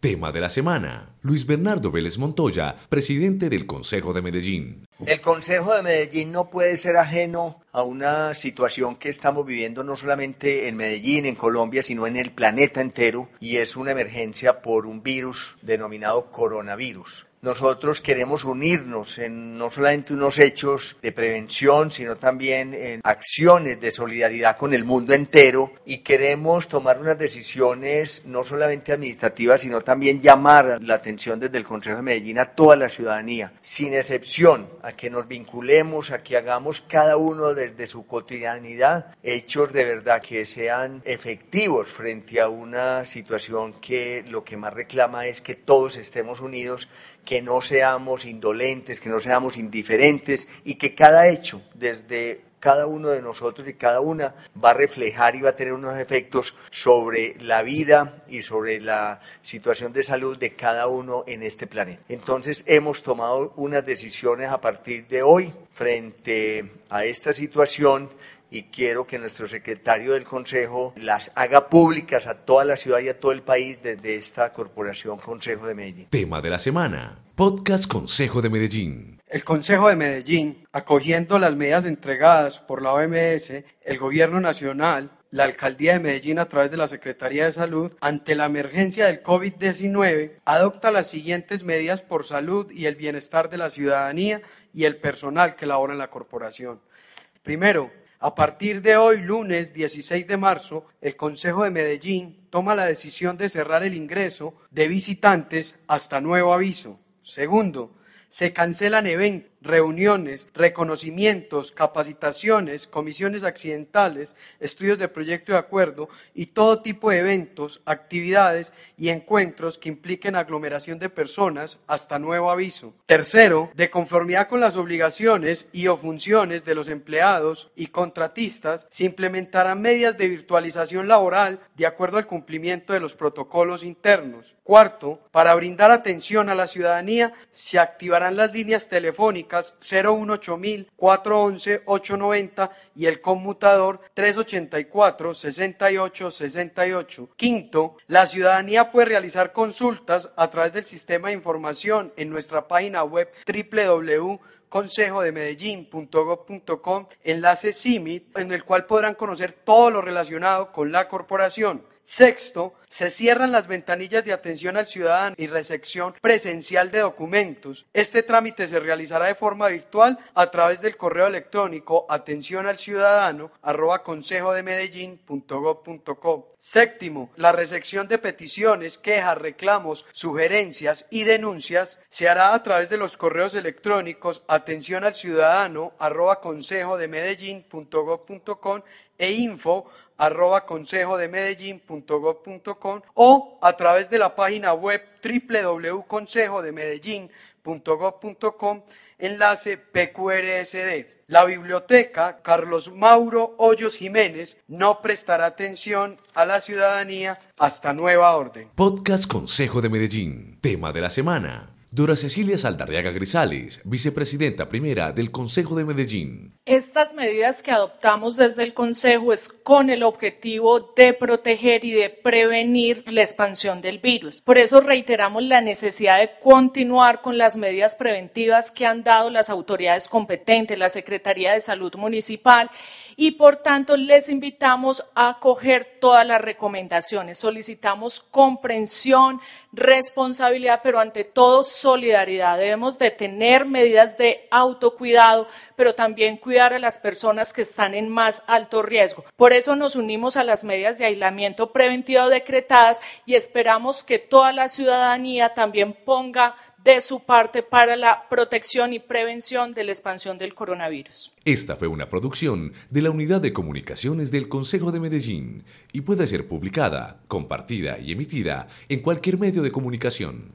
Tema de la semana. Luis Bernardo Vélez Montoya, presidente del Consejo de Medellín. El Consejo de Medellín no puede ser ajeno a una situación que estamos viviendo no solamente en Medellín, en Colombia, sino en el planeta entero, y es una emergencia por un virus denominado coronavirus. Nosotros queremos unirnos en no solamente unos hechos de prevención, sino también en acciones de solidaridad con el mundo entero y queremos tomar unas decisiones no solamente administrativas, sino también llamar la atención desde el Consejo de Medellín a toda la ciudadanía, sin excepción, a que nos vinculemos, a que hagamos cada uno desde su cotidianidad hechos de verdad que sean efectivos frente a una situación que lo que más reclama es que todos estemos unidos que no seamos indolentes, que no seamos indiferentes y que cada hecho, desde cada uno de nosotros y cada una va a reflejar y va a tener unos efectos sobre la vida y sobre la situación de salud de cada uno en este planeta. Entonces hemos tomado unas decisiones a partir de hoy frente a esta situación y quiero que nuestro secretario del Consejo las haga públicas a toda la ciudad y a todo el país desde esta Corporación Consejo de Medellín. Tema de la semana. Podcast Consejo de Medellín. El Consejo de Medellín, acogiendo las medidas entregadas por la OMS, el Gobierno Nacional, la Alcaldía de Medellín a través de la Secretaría de Salud, ante la emergencia del COVID-19, adopta las siguientes medidas por salud y el bienestar de la ciudadanía y el personal que labora en la corporación. Primero, a partir de hoy, lunes 16 de marzo, el Consejo de Medellín toma la decisión de cerrar el ingreso de visitantes hasta nuevo aviso. Segundo, se cancelan eventos reuniones, reconocimientos, capacitaciones, comisiones accidentales, estudios de proyecto de acuerdo y todo tipo de eventos, actividades y encuentros que impliquen aglomeración de personas hasta nuevo aviso. Tercero, de conformidad con las obligaciones y o funciones de los empleados y contratistas, se implementarán medidas de virtualización laboral de acuerdo al cumplimiento de los protocolos internos. Cuarto, para brindar atención a la ciudadanía, se activarán las líneas telefónicas 018 411 890 y el conmutador 384 68 68. Quinto, la ciudadanía puede realizar consultas a través del sistema de información en nuestra página web www.consejodemedellín.gov.com, enlace CIMIT, en el cual podrán conocer todo lo relacionado con la corporación. Sexto, se cierran las ventanillas de atención al ciudadano y recepción presencial de documentos. Este trámite se realizará de forma virtual a través del correo electrónico atención arroba consejo de Medellín Séptimo, la recepción de peticiones, quejas, reclamos, sugerencias y denuncias se hará a través de los correos electrónicos atención arroba consejo de Medellín e info arroba consejo de Medellín.gov.com o a través de la página web www.consejodemedellín.gov.com enlace PQRSD. La biblioteca Carlos Mauro Hoyos Jiménez no prestará atención a la ciudadanía hasta nueva orden. Podcast Consejo de Medellín. Tema de la semana. Dora Cecilia Saldarriaga Grisales, vicepresidenta primera del Consejo de Medellín. Estas medidas que adoptamos desde el Consejo es con el objetivo de proteger y de prevenir la expansión del virus. Por eso reiteramos la necesidad de continuar con las medidas preventivas que han dado las autoridades competentes, la Secretaría de Salud Municipal y por tanto les invitamos a acoger todas las recomendaciones. Solicitamos comprensión, responsabilidad, pero ante todo solidaridad. Debemos de tener medidas de autocuidado, pero también cuidar a las personas que están en más alto riesgo. Por eso nos unimos a las medidas de aislamiento preventivo decretadas y esperamos que toda la ciudadanía también ponga de su parte para la protección y prevención de la expansión del coronavirus. Esta fue una producción de la Unidad de Comunicaciones del Consejo de Medellín y puede ser publicada, compartida y emitida en cualquier medio de comunicación.